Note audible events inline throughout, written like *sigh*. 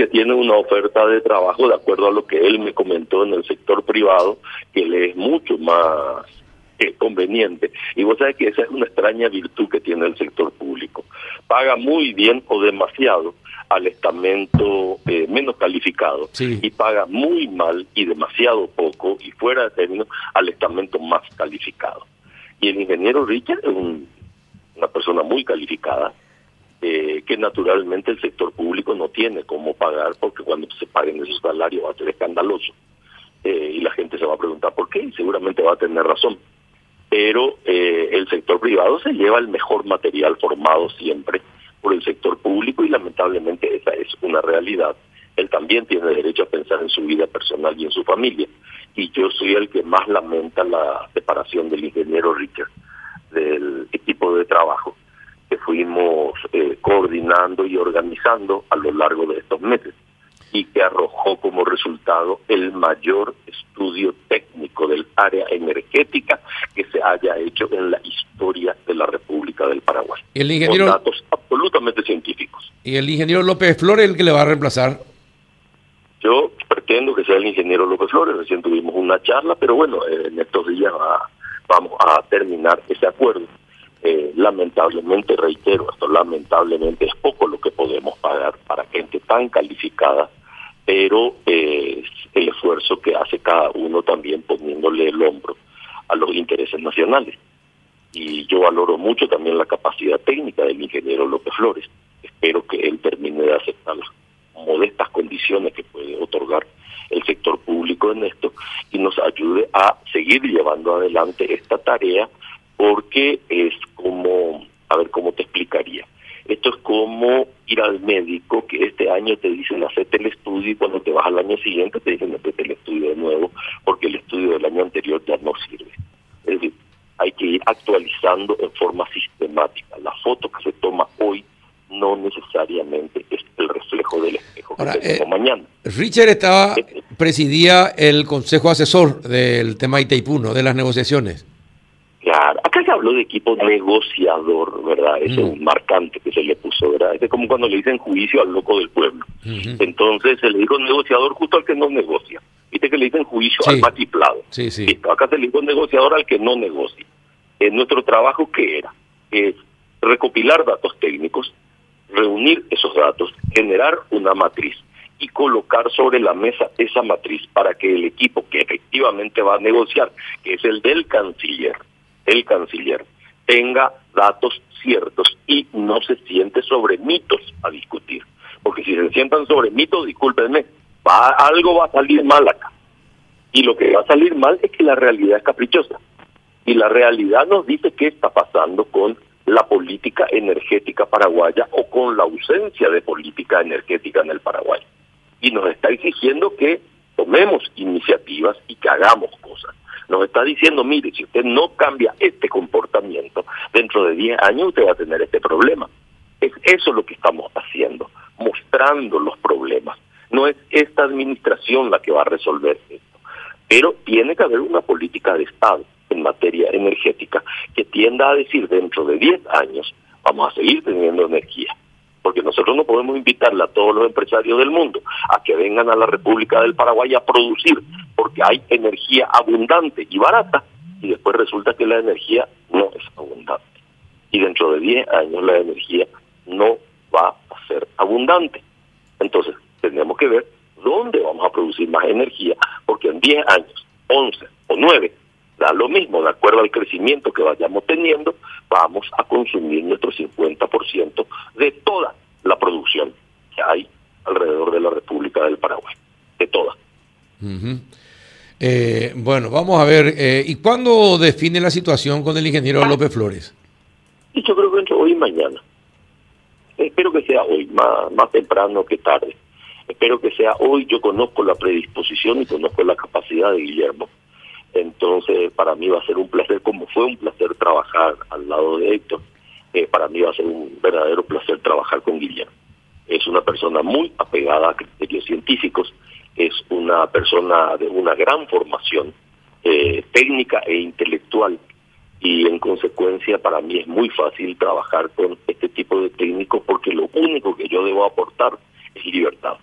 porque tiene una oferta de trabajo de acuerdo a lo que él me comentó en el sector privado, que le es mucho más eh, conveniente. Y vos sabés que esa es una extraña virtud que tiene el sector público. Paga muy bien o demasiado al estamento eh, menos calificado y paga muy mal y demasiado poco y fuera de término al estamento más calificado. Y el ingeniero Richard es una persona muy calificada, que naturalmente el sector público no tiene cómo pagar porque cuando se paguen esos salarios va a ser escandaloso. Eh, y la gente se va a preguntar por qué y seguramente va a tener razón. Pero eh, el sector privado se lleva el mejor material formado siempre por el sector público y lamentablemente esa es una realidad. Él también tiene derecho a pensar en su vida personal y en su familia. Y yo soy el que más lamenta la separación del ingeniero Richard del equipo de trabajo fuimos eh, coordinando y organizando a lo largo de estos meses y que arrojó como resultado el mayor estudio técnico del área energética que se haya hecho en la historia de la República del Paraguay. El ingeniero... Con datos absolutamente científicos. ¿Y el ingeniero López Flores el que le va a reemplazar? Yo pretendo que sea el ingeniero López Flores, recién tuvimos una charla, pero bueno, en estos días vamos a terminar ese acuerdo. Eh, lamentablemente, reitero, esto lamentablemente es poco lo que podemos pagar para gente tan calificada, pero eh, el esfuerzo que hace cada uno también poniéndole el hombro a los intereses nacionales. Y yo valoro mucho también la capacidad técnica del ingeniero López Flores. Espero que él termine de aceptar las modestas condiciones que puede otorgar el sector público en esto y nos ayude a seguir llevando adelante esta tarea porque es como, a ver cómo te explicaría. Esto es como ir al médico que este año te dicen hacerte el estudio y cuando te vas al año siguiente te dicen hacerte el estudio de nuevo porque el estudio del año anterior ya no sirve. Es decir, hay que ir actualizando en forma sistemática. La foto que se toma hoy no necesariamente es el reflejo del espejo que tenemos eh, mañana. Richard estaba, eh, presidía el consejo asesor del tema Itaipú, ¿no? De las negociaciones. Claro, se habló de equipo negociador, ¿verdad? Eso es un marcante que se le puso, ¿verdad? Es como cuando le dicen juicio al loco del pueblo. Entonces se le dijo negociador justo al que no negocia. Viste que le dicen juicio al matiplado. Sí, sí. acá se le dijo negociador al que no negocia. En nuestro trabajo, ¿qué era? Es recopilar datos técnicos, reunir esos datos, generar una matriz y colocar sobre la mesa esa matriz para que el equipo que efectivamente va a negociar, que es el del canciller, el canciller tenga datos ciertos y no se siente sobre mitos a discutir. Porque si se sientan sobre mitos, discúlpenme, algo va a salir mal acá. Y lo que va a salir mal es que la realidad es caprichosa. Y la realidad nos dice qué está pasando con la política energética paraguaya o con la ausencia de política energética en el Paraguay. Y nos está exigiendo que tomemos iniciativas y que hagamos cosas nos está diciendo, mire, si usted no cambia este comportamiento, dentro de 10 años usted va a tener este problema. Es eso lo que estamos haciendo, mostrando los problemas. No es esta administración la que va a resolver esto, pero tiene que haber una política de Estado en materia energética que tienda a decir dentro de 10 años vamos a seguir teniendo energía porque nosotros no podemos invitarle a todos los empresarios del mundo a que vengan a la República del Paraguay a producir, porque hay energía abundante y barata, y después resulta que la energía no es abundante. Y dentro de 10 años la energía no va a ser abundante. Entonces, tenemos que ver dónde vamos a producir más energía, porque en 10 años, 11 o 9, da lo mismo, de acuerdo al crecimiento que vayamos teniendo, vamos a consumir nuestro 50% de toda la producción que hay alrededor de la República del Paraguay, de toda. Eh, bueno, vamos a ver, eh, ¿y cuándo define la situación con el ingeniero López Flores? Yo creo que entre hoy y mañana. Espero que sea hoy, más, más temprano que tarde. Espero que sea hoy. Yo conozco la predisposición y conozco la capacidad de Guillermo entonces, para mí va a ser un placer, como fue un placer trabajar al lado de Héctor, eh, para mí va a ser un verdadero placer trabajar con Guillermo. Es una persona muy apegada a criterios científicos, es una persona de una gran formación eh, técnica e intelectual y en consecuencia para mí es muy fácil trabajar con este tipo de técnicos porque lo único que yo debo aportar es libertad.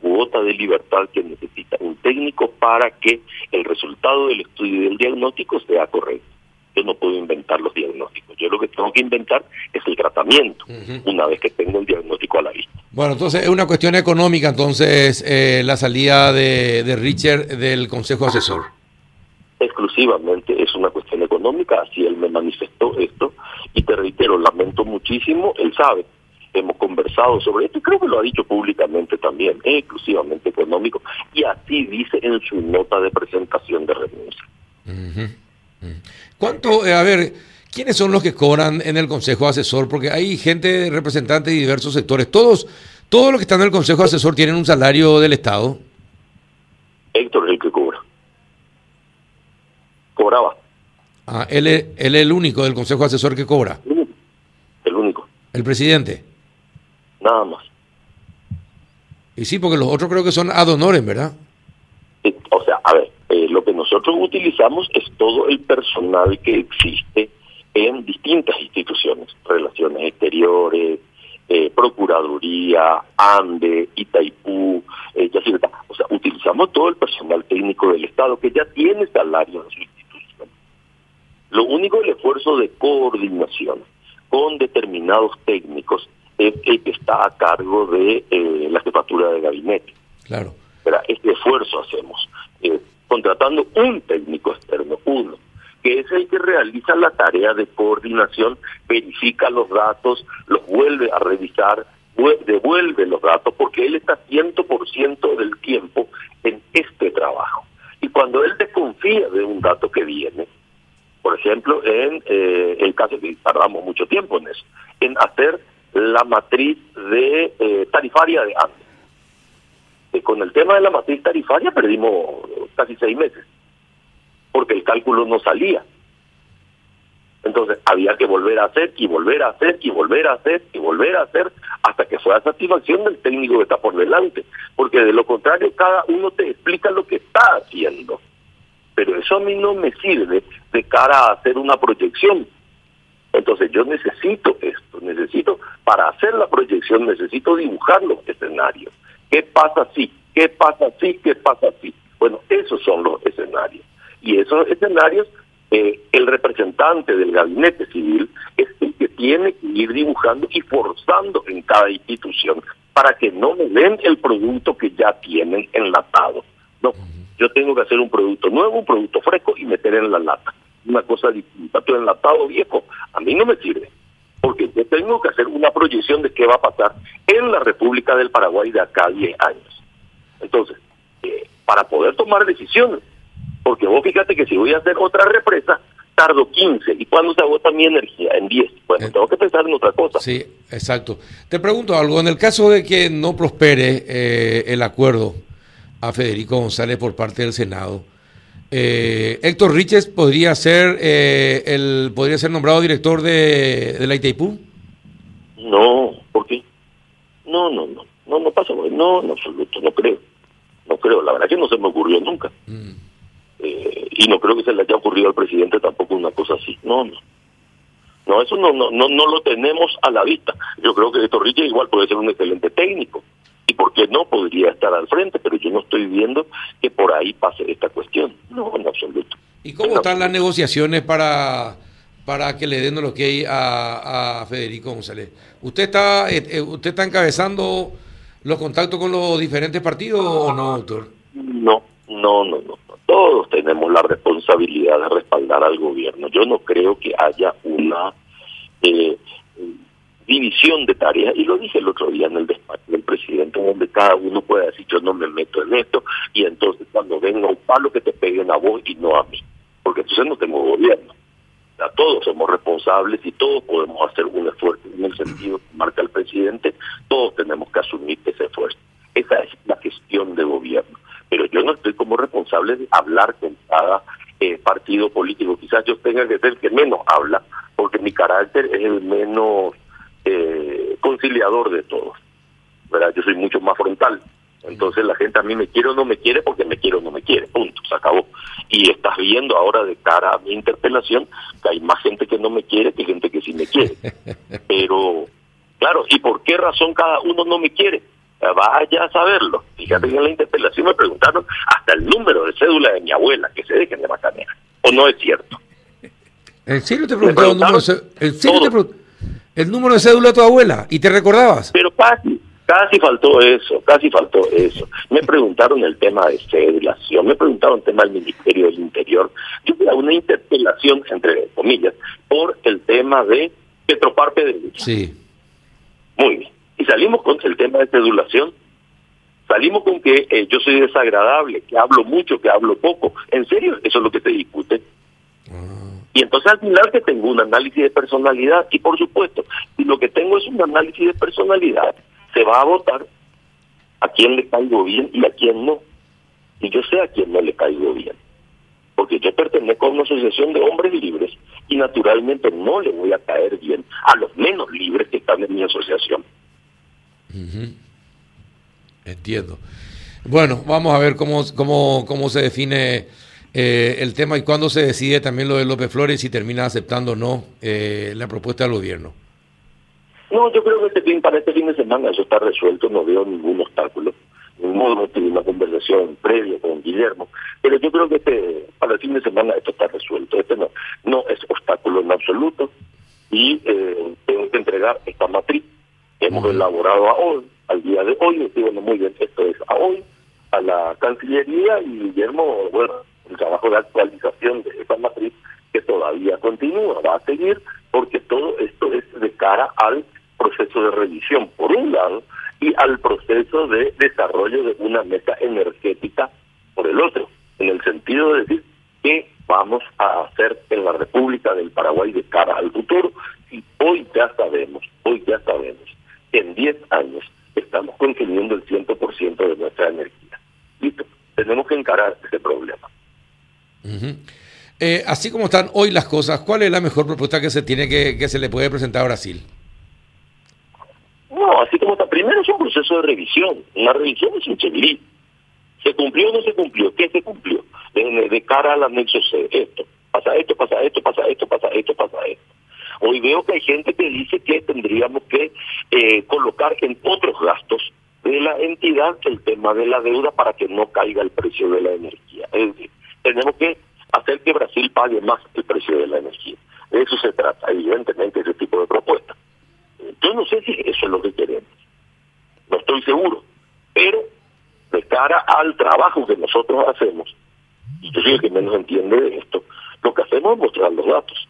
cuota de libertad que necesita un técnico para que el resultado del estudio y del diagnóstico sea correcto. Yo no puedo inventar los diagnósticos. Yo lo que tengo que inventar es el tratamiento, una vez que tengo el diagnóstico a la vista. Bueno, entonces es una cuestión económica, entonces, eh, la salida de, de Richard del Consejo Asesor. Exclusivamente es una cuestión económica, así él me manifestó esto, y te reitero, lamento muchísimo, él sabe, hemos conversado sobre esto y creo que lo ha dicho públicamente también, es exclusivamente económico y así dice en su nota de presentación de renuncia. ¿Cuánto, eh, a ver, quiénes son los que cobran en el Consejo Asesor? Porque hay gente representante de diversos sectores. Todos, todos los que están en el Consejo Asesor tienen un salario del Estado. Héctor es el que cobra. Cobraba. Ah, él es, él es el único del Consejo Asesor que cobra. El único. ¿El presidente? nada más. Y sí, porque los otros creo que son ad honorem, ¿verdad? O sea, a ver, eh, lo que nosotros utilizamos es todo el personal que existe en distintas instituciones, relaciones exteriores, eh, Procuraduría, ANDE, Itaipú, eh, o sea, utilizamos todo el personal técnico del Estado que ya tiene salario en su institución. Lo único el esfuerzo de coordinación con determinados técnicos es el que está a cargo de eh, la jefatura de gabinete. Claro. Pero este esfuerzo hacemos, contratando un técnico externo, uno, que es el que realiza la tarea de coordinación, verifica los datos, los vuelve a revisar, devuelve los datos, porque él está 100% del tiempo en este trabajo. Y cuando él desconfía de un dato que viene, por ejemplo, en eh, el caso que tardamos mucho tiempo en eso, en hacer la matriz de eh, tarifaria de antes. Eh, con el tema de la matriz tarifaria perdimos casi seis meses, porque el cálculo no salía. Entonces había que volver a hacer y volver a hacer y volver a hacer y volver a hacer hasta que fue a satisfacción del técnico que está por delante, porque de lo contrario cada uno te explica lo que está haciendo. Pero eso a mí no me sirve de cara a hacer una proyección, entonces yo necesito esto, necesito, para hacer la proyección, necesito dibujar los escenarios. ¿Qué pasa si? ¿Qué pasa si? ¿Qué pasa si? Bueno, esos son los escenarios. Y esos escenarios, eh, el representante del gabinete civil es el que tiene que ir dibujando y forzando en cada institución para que no me den el producto que ya tienen enlatado. No, yo tengo que hacer un producto nuevo, un producto fresco y meter en la lata una cosa distinta. Pero enlatado viejo a mí no me sirve, porque yo tengo que hacer una proyección de qué va a pasar en la República del Paraguay de acá a 10 años. Entonces, eh, para poder tomar decisiones, porque vos fíjate que si voy a hacer otra represa, tardo 15. ¿Y cuándo se agota mi energía? En 10. Bueno, eh, tengo que pensar en otra cosa. Sí, exacto. Te pregunto algo. En el caso de que no prospere eh, el acuerdo a Federico González por parte del Senado, eh, Héctor Riches podría ser eh, el podría ser nombrado director de, de la Itaipú. No, ¿por qué? No, no, no, no, no pasa, no, en absoluto, no creo, no creo, la verdad que no se me ocurrió nunca. Mm. Eh, y no creo que se le haya ocurrido al presidente tampoco una cosa así, no, no. No, eso no, no, no, no lo tenemos a la vista. Yo creo que Riches igual puede ser un excelente técnico y por qué no podría estar al frente, pero yo no estoy viendo que por ahí pase esta cuestión. No, en absoluto. ¿Y cómo están las negociaciones para para que le den lo que hay a, Federico González? ¿Usted está eh, eh, usted está encabezando los contactos con los diferentes partidos o no, doctor? No, no, no, no. Todos tenemos la responsabilidad de respaldar al gobierno. Yo no creo que haya una eh, división de tareas, y lo dije el otro día en el despacho del presidente, donde cada uno puede decir yo no me meto en esto, y entonces cuando venga un palo que te peguen a vos y no a mí, porque entonces no tengo gobierno. O todos somos responsables y todos podemos hacer un esfuerzo en el sentido que marca el presidente, todos tenemos que asumir ese esfuerzo. Esa es la gestión de gobierno. Pero yo no estoy como responsable de hablar con cada eh, partido político. Quizás yo tenga que ser el que menos habla, porque mi carácter es el menos eh, conciliador de todos. ¿verdad? Yo soy mucho más frontal. Entonces la gente a mí me quiere o no me quiere porque me quiere o no me quiere. Punto, se acabó. Y estás viendo ahora de cara a mi interpelación que hay más gente que no me quiere que gente que sí me quiere. *laughs* Pero, claro, ¿y por qué razón cada uno no me quiere? Vaya a saberlo. Fíjate que en la interpelación me preguntaron hasta el número de cédula de mi abuela, que se dejen de macanear. ¿O no es cierto? ¿En serio te preguntaron el número, de, el número de cédula de tu abuela? ¿Y te recordabas? Pero casi, casi faltó eso, casi faltó eso. Me preguntaron el tema de cédulación, me preguntaron el tema del Ministerio del Interior. Yo tuve una interpelación, entre comillas, por el tema de Petropar de Sí. Muy bien. Y salimos con el tema de cedulación. Salimos con que eh, yo soy desagradable, que hablo mucho, que hablo poco. ¿En serio? Eso es lo que se discute. Ah. Y entonces al final que tengo un análisis de personalidad y por supuesto, si lo que tengo es un análisis de personalidad, se va a votar a quién le caigo bien y a quién no. Y yo sé a quién no le caigo bien. Porque yo pertenezco a una asociación de hombres libres y naturalmente no le voy a caer bien a los menos libres que están en mi asociación. Entiendo. Bueno, vamos a ver cómo, cómo, cómo se define eh, el tema y cuándo se decide también lo de López Flores si termina aceptando o no eh, la propuesta del gobierno. No, yo creo que este fin, para este fin de semana eso está resuelto, no veo ningún obstáculo. modo tuve una conversación previa con Guillermo, pero yo creo que este, para el fin de semana esto está resuelto. Este no, no es obstáculo en absoluto y eh, tengo que entregar esta matriz que hemos elaborado a hoy, al día de hoy. Digo, bueno, muy bien, esto es a hoy, a la Cancillería y Guillermo, bueno, el trabajo de actualización de esta matriz que todavía continúa, va a seguir, porque todo esto es de cara al proceso de revisión, por un lado, y al proceso de desarrollo de una meta energética por el otro, en el sentido de decir qué vamos a hacer en la República del Paraguay de cara al futuro, y hoy ya sabemos, hoy ya sabemos, que en 10 años estamos consumiendo el 100% de nuestra energía. Listo, tenemos que encarar ese problema. Eh, así como están hoy las cosas, ¿cuál es la mejor propuesta que se tiene que, que se le puede presentar a Brasil? No, así como está. Primero es un proceso de revisión. Una revisión es un checklist. ¿Se cumplió o no se cumplió? ¿Qué se cumplió? De, cara al anexo C, esto. Pasa esto, pasa esto, pasa esto, pasa esto, pasa esto. Hoy veo que hay gente que dice que tendríamos que eh, colocar en otros gastos de la entidad el tema de la deuda para que no caiga el precio de la energía. Es decir, tenemos que hacer que Brasil pague más el precio de la energía. De eso se trata, evidentemente. No sé si eso es lo que queremos. No estoy seguro. Pero de cara al trabajo que nosotros hacemos, y yo soy el que menos entiende de esto, lo que hacemos es mostrar los datos.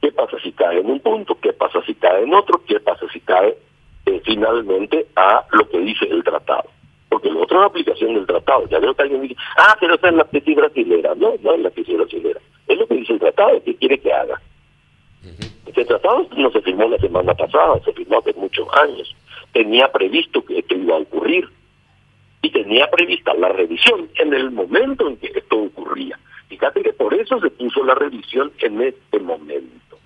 ¿Qué pasa si cae en un punto? ¿Qué pasa si cae en otro? ¿Qué pasa si cae eh, finalmente a lo que dice el tratado? Porque lo otro es la aplicación del tratado. Ya veo que alguien dice, ah, pero esa es la tesis brasilera. No, no es la tesis brasilera. Es lo que dice el tratado, ¿qué quiere que haga? Este tratado no se firmó la semana pasada, se firmó hace muchos años. Tenía previsto que esto iba a ocurrir y tenía prevista la revisión en el momento en que esto ocurría. Fíjate que por eso se puso la revisión en este momento,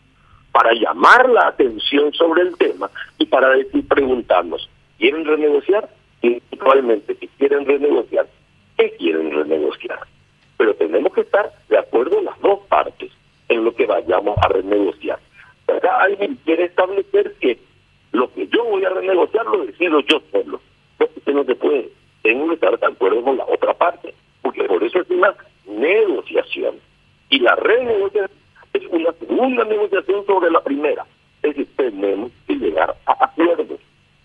para llamar la atención sobre el tema y para decir, preguntarnos, ¿quieren renegociar? Principalmente, si quieren renegociar, ¿qué quieren renegociar? Pero tenemos que estar de acuerdo en las dos partes en lo que vayamos a renegociar. Acá alguien quiere establecer que lo que yo voy a renegociar lo decido yo solo. Eso no se puede. Tengo que estar de acuerdo con la otra parte, porque por eso es una negociación. Y la renegociación es una segunda negociación sobre la primera. Es decir, tenemos que llegar a acuerdos.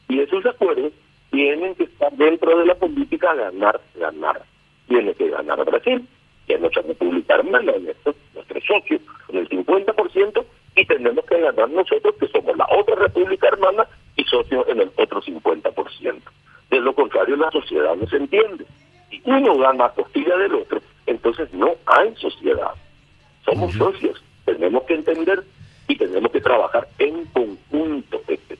Y esos acuerdos tienen que estar dentro de la política ganar, ganar. Tiene que ganar Brasil, que es nuestra república hermana, nuestro, nuestro socio, con el 50%, y tenemos que ganar nosotros, que somos la otra república hermana y socios en el otro 50%. De lo contrario, la sociedad no se entiende. Si uno gana a costilla del otro, entonces no hay sociedad. Somos socios, tenemos que entender y tenemos que trabajar en conjunto este